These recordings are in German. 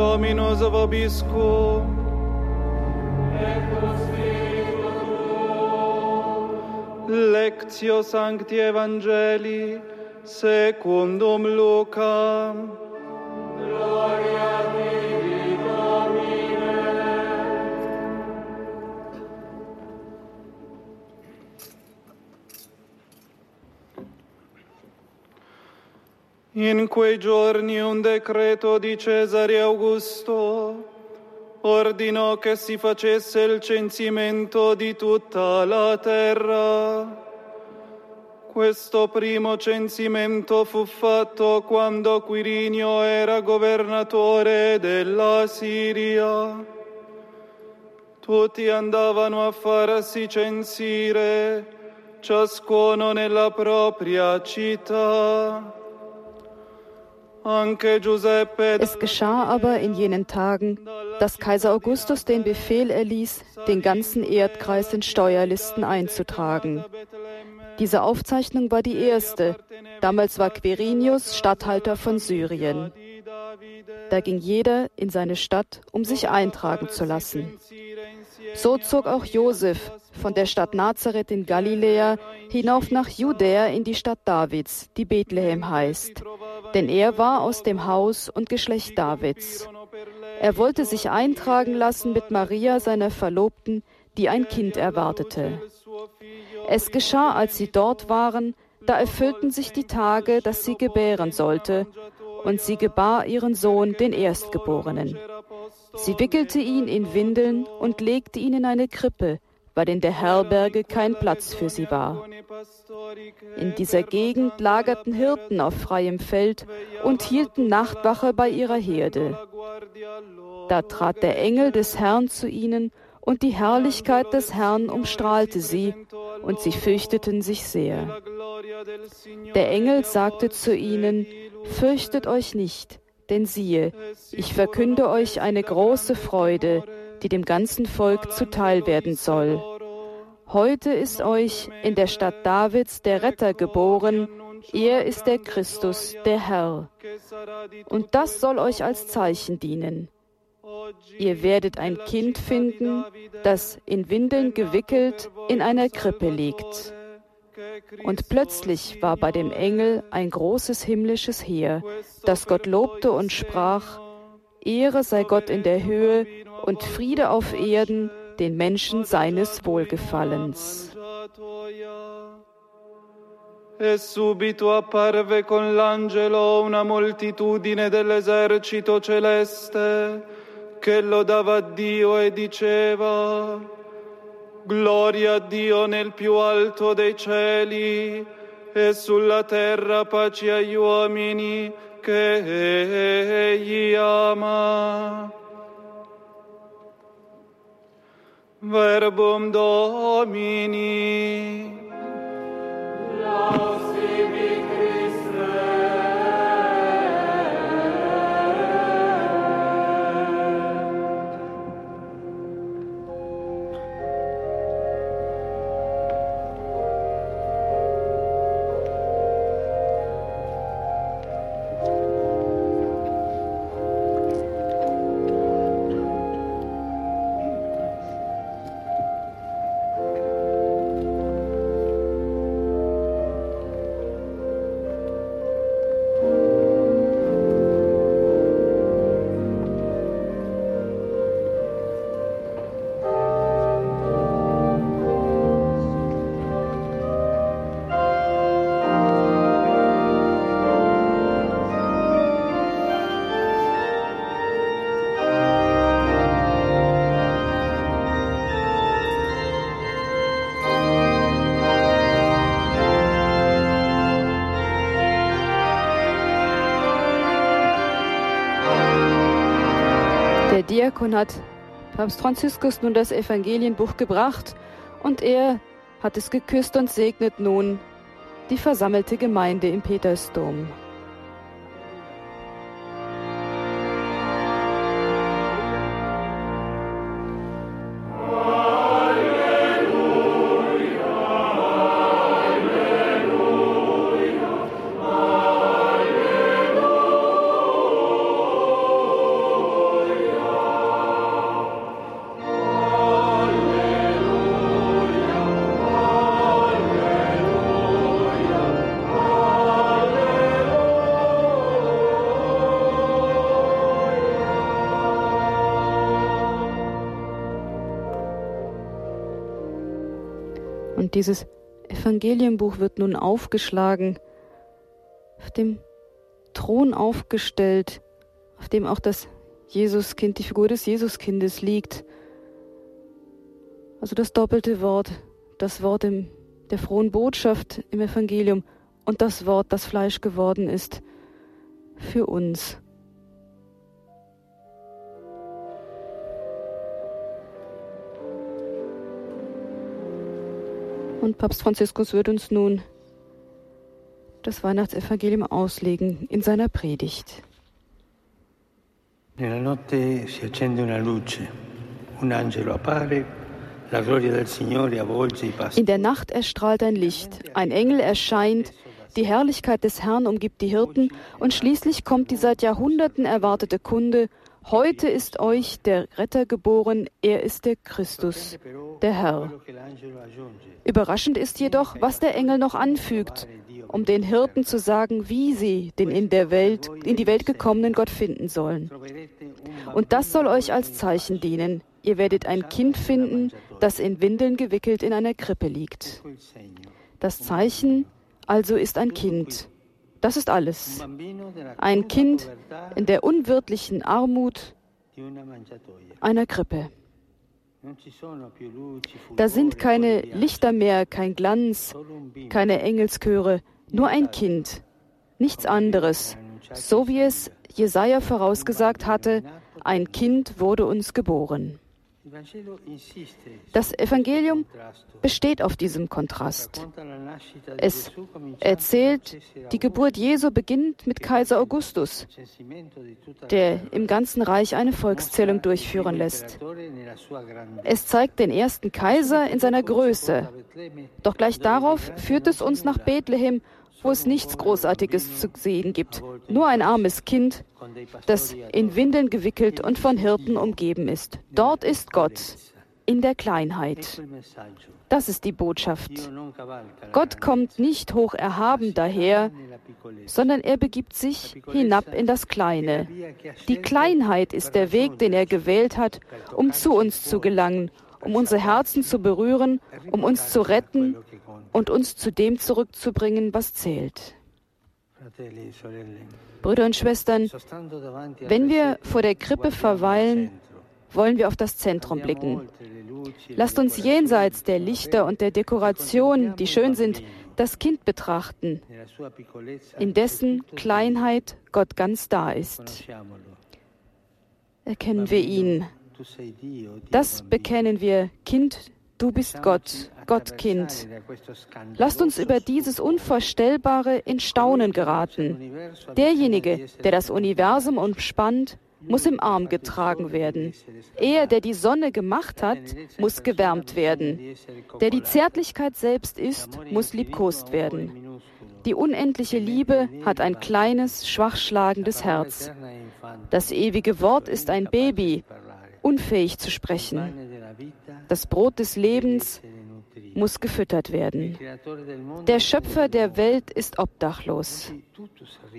Dominus vobiscum. Lectio Sancti Evangelii secundum Lucam. In quei giorni un decreto di Cesare Augusto ordinò che si facesse il censimento di tutta la terra. Questo primo censimento fu fatto quando Quirinio era governatore della Siria. Tutti andavano a farsi censire, ciascuno nella propria città. Es geschah aber in jenen Tagen, dass Kaiser Augustus den Befehl erließ, den ganzen Erdkreis in Steuerlisten einzutragen. Diese Aufzeichnung war die erste. Damals war Quirinius Statthalter von Syrien. Da ging jeder in seine Stadt, um sich eintragen zu lassen. So zog auch Josef von der Stadt Nazareth in Galiläa hinauf nach Judäa in die Stadt Davids, die Bethlehem heißt, denn er war aus dem Haus und Geschlecht Davids. Er wollte sich eintragen lassen mit Maria, seiner Verlobten, die ein Kind erwartete. Es geschah, als sie dort waren, da erfüllten sich die Tage, dass sie gebären sollte, und sie gebar ihren Sohn, den Erstgeborenen. Sie wickelte ihn in Windeln und legte ihn in eine Krippe, weil in der Herberge kein Platz für sie war. In dieser Gegend lagerten Hirten auf freiem Feld und hielten Nachtwache bei ihrer Herde. Da trat der Engel des Herrn zu ihnen, und die Herrlichkeit des Herrn umstrahlte sie, und sie fürchteten sich sehr. Der Engel sagte zu ihnen, Fürchtet euch nicht, denn siehe, ich verkünde euch eine große Freude, die dem ganzen Volk zuteil werden soll. Heute ist euch in der Stadt Davids der Retter geboren, er ist der Christus, der Herr. Und das soll euch als Zeichen dienen. Ihr werdet ein Kind finden, das in Windeln gewickelt in einer Krippe liegt. Und plötzlich war bei dem Engel ein großes himmlisches Heer, das Gott lobte und sprach, Ehre sei Gott in der Höhe und Friede auf Erden den Menschen seines Wohlgefallens. E subito apparve con l'angelo una moltitudine dell'esercito celeste che lodava Dio e diceva Gloria a Dio nel più alto dei cieli e sulla terra pace agli uomini che Egli ama. Verbum Domini. Laus Diakon hat Papst Franziskus nun das Evangelienbuch gebracht und er hat es geküsst und segnet nun die versammelte Gemeinde im Petersdom. Dieses Evangelienbuch wird nun aufgeschlagen, auf dem Thron aufgestellt, auf dem auch das Jesuskind, die Figur des Jesuskindes liegt. Also das doppelte Wort, das Wort im, der frohen Botschaft im Evangelium und das Wort, das Fleisch geworden ist für uns. Und Papst Franziskus wird uns nun das Weihnachtsevangelium auslegen in seiner Predigt. Nella notte si accende una luce, un angelo appare. In der Nacht erstrahlt ein Licht, ein Engel erscheint, die Herrlichkeit des Herrn umgibt die Hirten und schließlich kommt die seit Jahrhunderten erwartete Kunde, heute ist euch der Retter geboren, er ist der Christus, der Herr. Überraschend ist jedoch, was der Engel noch anfügt, um den Hirten zu sagen, wie sie den in, der Welt, in die Welt gekommenen Gott finden sollen. Und das soll euch als Zeichen dienen. Ihr werdet ein Kind finden, das in Windeln gewickelt in einer Krippe liegt. Das Zeichen also ist ein Kind. Das ist alles. Ein Kind in der unwirtlichen Armut einer Krippe. Da sind keine Lichter mehr, kein Glanz, keine Engelschöre, nur ein Kind, nichts anderes, so wie es Jesaja vorausgesagt hatte: ein Kind wurde uns geboren. Das Evangelium besteht auf diesem Kontrast. Es erzählt, die Geburt Jesu beginnt mit Kaiser Augustus, der im ganzen Reich eine Volkszählung durchführen lässt. Es zeigt den ersten Kaiser in seiner Größe. Doch gleich darauf führt es uns nach Bethlehem, wo es nichts Großartiges zu sehen gibt, nur ein armes Kind, das in Windeln gewickelt und von Hirten umgeben ist. Dort ist Gott, in der Kleinheit. Das ist die Botschaft. Gott kommt nicht hoch erhaben daher, sondern er begibt sich hinab in das Kleine. Die Kleinheit ist der Weg, den er gewählt hat, um zu uns zu gelangen, um unsere Herzen zu berühren, um uns zu retten und uns zu dem zurückzubringen, was zählt. Brüder und Schwestern, wenn wir vor der Krippe verweilen, wollen wir auf das Zentrum blicken. Lasst uns jenseits der Lichter und der Dekoration, die schön sind, das Kind betrachten, in dessen Kleinheit Gott ganz da ist. Erkennen wir ihn. Das bekennen wir, Kind Du bist Gott, Gottkind. Lasst uns über dieses Unvorstellbare in Staunen geraten. Derjenige, der das Universum umspannt, muss im Arm getragen werden. Er, der die Sonne gemacht hat, muss gewärmt werden. Der die Zärtlichkeit selbst ist, muss liebkost werden. Die unendliche Liebe hat ein kleines, schwach schlagendes Herz. Das ewige Wort ist ein Baby, unfähig zu sprechen. Das Brot des Lebens muss gefüttert werden. Der Schöpfer der Welt ist obdachlos.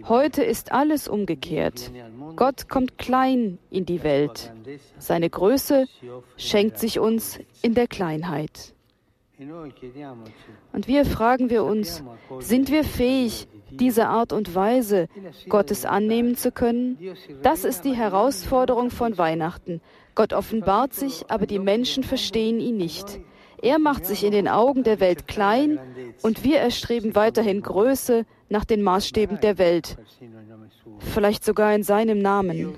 Heute ist alles umgekehrt. Gott kommt klein in die Welt. Seine Größe schenkt sich uns in der Kleinheit. Und wir fragen wir uns, sind wir fähig, diese Art und Weise Gottes annehmen zu können? Das ist die Herausforderung von Weihnachten. Gott offenbart sich, aber die Menschen verstehen ihn nicht. Er macht sich in den Augen der Welt klein und wir erstreben weiterhin Größe nach den Maßstäben der Welt, vielleicht sogar in seinem Namen.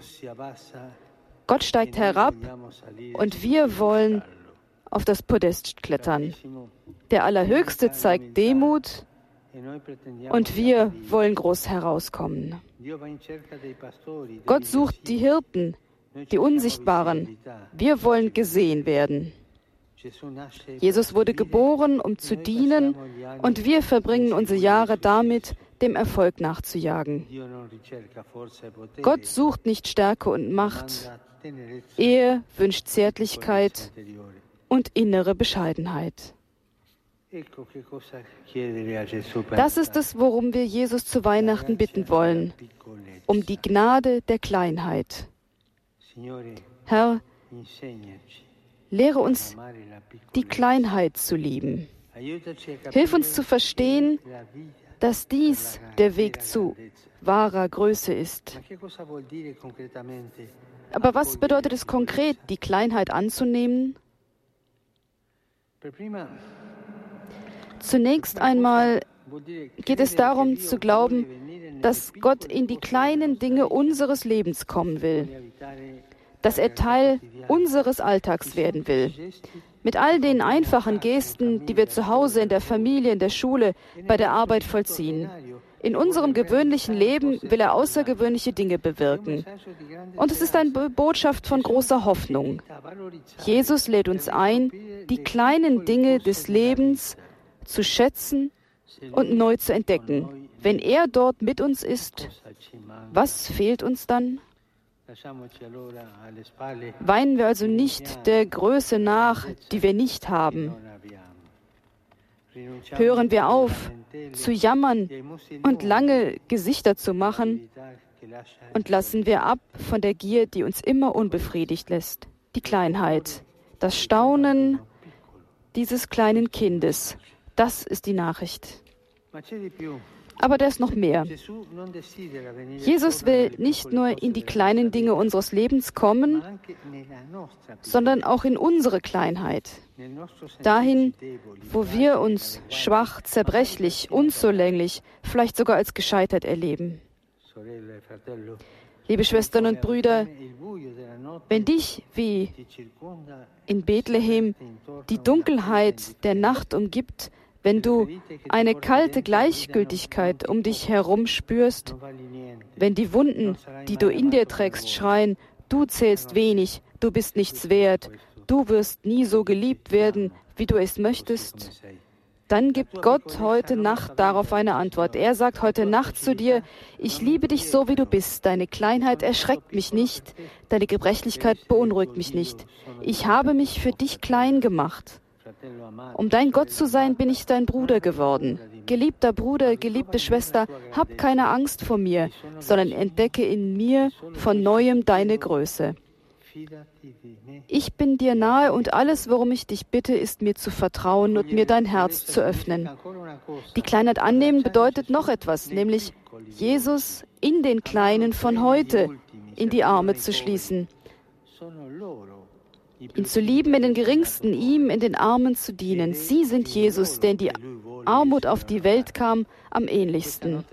Gott steigt herab und wir wollen auf das Podest klettern. Der Allerhöchste zeigt Demut und wir wollen groß herauskommen. Gott sucht die Hirten, die Unsichtbaren. Wir wollen gesehen werden. Jesus wurde geboren, um zu dienen, und wir verbringen unsere Jahre damit, dem Erfolg nachzujagen. Gott sucht nicht Stärke und Macht. Er wünscht Zärtlichkeit und innere Bescheidenheit. Das ist es, worum wir Jesus zu Weihnachten bitten wollen, um die Gnade der Kleinheit. Herr, lehre uns die Kleinheit zu lieben. Hilf uns zu verstehen, dass dies der Weg zu wahrer Größe ist. Aber was bedeutet es konkret, die Kleinheit anzunehmen? Zunächst einmal geht es darum zu glauben, dass Gott in die kleinen Dinge unseres Lebens kommen will, dass er Teil unseres Alltags werden will. Mit all den einfachen Gesten, die wir zu Hause, in der Familie, in der Schule, bei der Arbeit vollziehen. In unserem gewöhnlichen Leben will er außergewöhnliche Dinge bewirken. Und es ist eine Botschaft von großer Hoffnung. Jesus lädt uns ein, die kleinen Dinge des Lebens zu schätzen und neu zu entdecken. Wenn er dort mit uns ist, was fehlt uns dann? Weinen wir also nicht der Größe nach, die wir nicht haben. Hören wir auf, zu jammern und lange Gesichter zu machen und lassen wir ab von der Gier, die uns immer unbefriedigt lässt. Die Kleinheit, das Staunen dieses kleinen Kindes, das ist die Nachricht. Aber da ist noch mehr. Jesus will nicht nur in die kleinen Dinge unseres Lebens kommen, sondern auch in unsere Kleinheit. Dahin, wo wir uns schwach, zerbrechlich, unzulänglich, vielleicht sogar als gescheitert erleben. Liebe Schwestern und Brüder, wenn dich wie in Bethlehem die Dunkelheit der Nacht umgibt, wenn du eine kalte Gleichgültigkeit um dich herum spürst, wenn die Wunden, die du in dir trägst, schreien, du zählst wenig, du bist nichts wert, du wirst nie so geliebt werden, wie du es möchtest, dann gibt Gott heute Nacht darauf eine Antwort. Er sagt heute Nacht zu dir, ich liebe dich so, wie du bist. Deine Kleinheit erschreckt mich nicht, deine Gebrechlichkeit beunruhigt mich nicht. Ich habe mich für dich klein gemacht. Um dein Gott zu sein, bin ich dein Bruder geworden. Geliebter Bruder, geliebte Schwester, hab keine Angst vor mir, sondern entdecke in mir von neuem deine Größe. Ich bin dir nahe und alles, worum ich dich bitte, ist mir zu vertrauen und mir dein Herz zu öffnen. Die Kleinheit annehmen bedeutet noch etwas, nämlich Jesus in den Kleinen von heute in die Arme zu schließen ihn zu lieben in den Geringsten, ihm in den Armen zu dienen. Sie sind Jesus, der in die Armut auf die Welt kam, am ähnlichsten.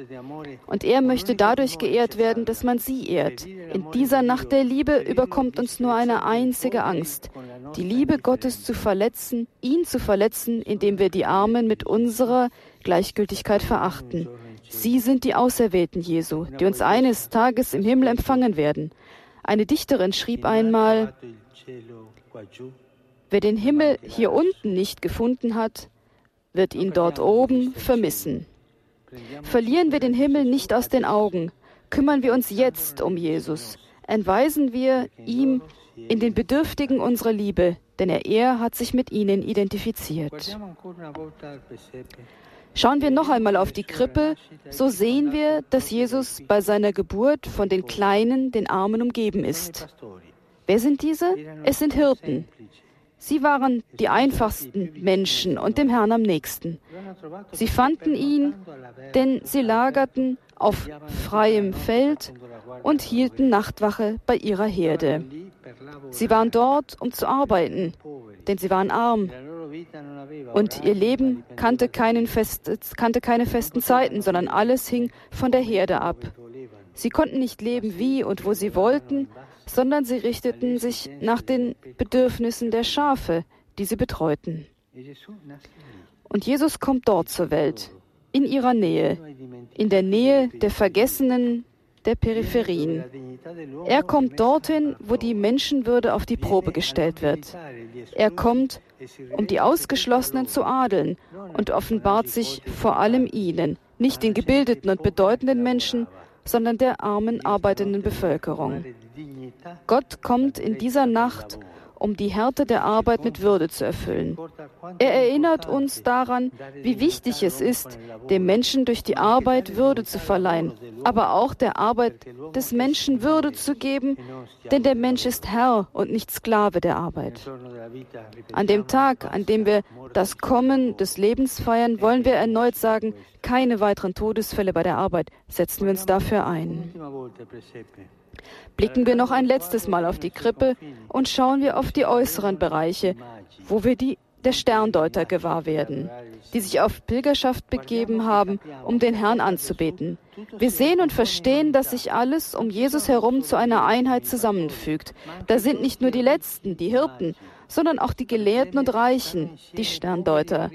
Und er möchte dadurch geehrt werden, dass man sie ehrt. In dieser Nacht der Liebe überkommt uns nur eine einzige Angst, die Liebe Gottes zu verletzen, ihn zu verletzen, indem wir die Armen mit unserer Gleichgültigkeit verachten. Sie sind die Auserwählten Jesu, die uns eines Tages im Himmel empfangen werden. Eine Dichterin schrieb einmal, Wer den Himmel hier unten nicht gefunden hat, wird ihn dort oben vermissen. Verlieren wir den Himmel nicht aus den Augen, kümmern wir uns jetzt um Jesus, entweisen wir ihm in den Bedürftigen unserer Liebe, denn er, er hat sich mit ihnen identifiziert. Schauen wir noch einmal auf die Krippe, so sehen wir, dass Jesus bei seiner Geburt von den Kleinen, den Armen umgeben ist. Wer sind diese? Es sind Hirten. Sie waren die einfachsten Menschen und dem Herrn am nächsten. Sie fanden ihn, denn sie lagerten auf freiem Feld und hielten Nachtwache bei ihrer Herde. Sie waren dort, um zu arbeiten, denn sie waren arm. Und ihr Leben kannte, fest, kannte keine festen Zeiten, sondern alles hing von der Herde ab. Sie konnten nicht leben, wie und wo sie wollten, sondern sie richteten sich nach den Bedürfnissen der Schafe, die sie betreuten. Und Jesus kommt dort zur Welt, in ihrer Nähe, in der Nähe der Vergessenen, der Peripherien. Er kommt dorthin, wo die Menschenwürde auf die Probe gestellt wird. Er kommt, um die Ausgeschlossenen zu adeln und offenbart sich vor allem ihnen, nicht den gebildeten und bedeutenden Menschen, sondern der armen arbeitenden Bevölkerung. Gott kommt in dieser Nacht, um die Härte der Arbeit mit Würde zu erfüllen. Er erinnert uns daran, wie wichtig es ist, dem Menschen durch die Arbeit Würde zu verleihen, aber auch der Arbeit des Menschen Würde zu geben, denn der Mensch ist Herr und nicht Sklave der Arbeit. An dem Tag, an dem wir das Kommen des Lebens feiern, wollen wir erneut sagen, keine weiteren Todesfälle bei der Arbeit. Setzen wir uns dafür ein. Blicken wir noch ein letztes Mal auf die Krippe und schauen wir auf die äußeren Bereiche, wo wir die der Sterndeuter gewahr werden, die sich auf Pilgerschaft begeben haben, um den Herrn anzubeten. Wir sehen und verstehen, dass sich alles um Jesus herum zu einer Einheit zusammenfügt. Da sind nicht nur die Letzten, die Hirten, sondern auch die Gelehrten und Reichen, die Sterndeuter.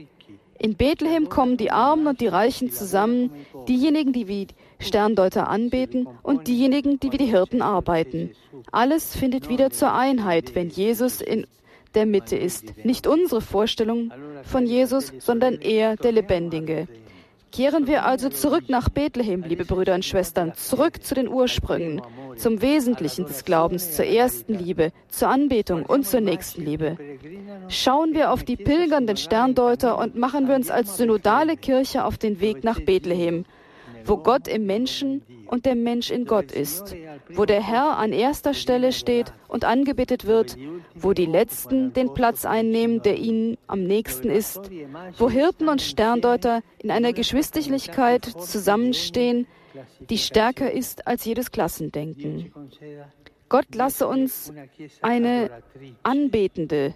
In Bethlehem kommen die Armen und die Reichen zusammen, diejenigen, die wie Sterndeuter anbeten und diejenigen, die wie die Hirten arbeiten. Alles findet wieder zur Einheit, wenn Jesus in der Mitte ist. Nicht unsere Vorstellung von Jesus, sondern er der Lebendige. Kehren wir also zurück nach Bethlehem, liebe Brüder und Schwestern, zurück zu den Ursprüngen, zum Wesentlichen des Glaubens, zur ersten Liebe, zur Anbetung und zur nächsten Liebe. Schauen wir auf die pilgernden Sterndeuter und machen wir uns als synodale Kirche auf den Weg nach Bethlehem, wo Gott im Menschen und der Mensch in Gott ist, wo der Herr an erster Stelle steht und angebetet wird, wo die Letzten den Platz einnehmen, der ihnen am nächsten ist, wo Hirten und Sterndeuter in einer Geschwisterlichkeit zusammenstehen, die stärker ist als jedes Klassendenken. Gott lasse uns eine anbetende,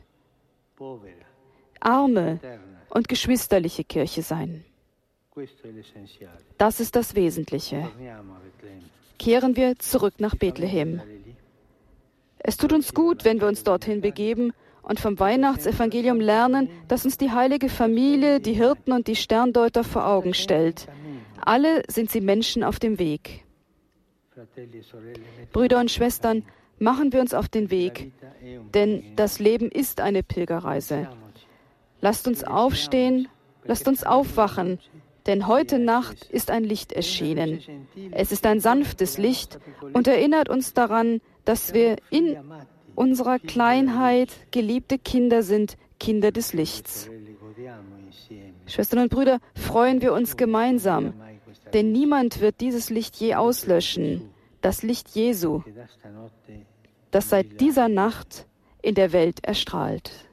arme und geschwisterliche Kirche sein. Das ist das Wesentliche. Kehren wir zurück nach Bethlehem. Es tut uns gut, wenn wir uns dorthin begeben und vom Weihnachtsevangelium lernen, das uns die heilige Familie, die Hirten und die Sterndeuter vor Augen stellt. Alle sind sie Menschen auf dem Weg. Brüder und Schwestern, machen wir uns auf den Weg, denn das Leben ist eine Pilgerreise. Lasst uns aufstehen, lasst uns aufwachen, denn heute Nacht ist ein Licht erschienen. Es ist ein sanftes Licht und erinnert uns daran, dass wir in unserer Kleinheit geliebte Kinder sind, Kinder des Lichts. Schwestern und Brüder, freuen wir uns gemeinsam, denn niemand wird dieses Licht je auslöschen, das Licht Jesu, das seit dieser Nacht in der Welt erstrahlt.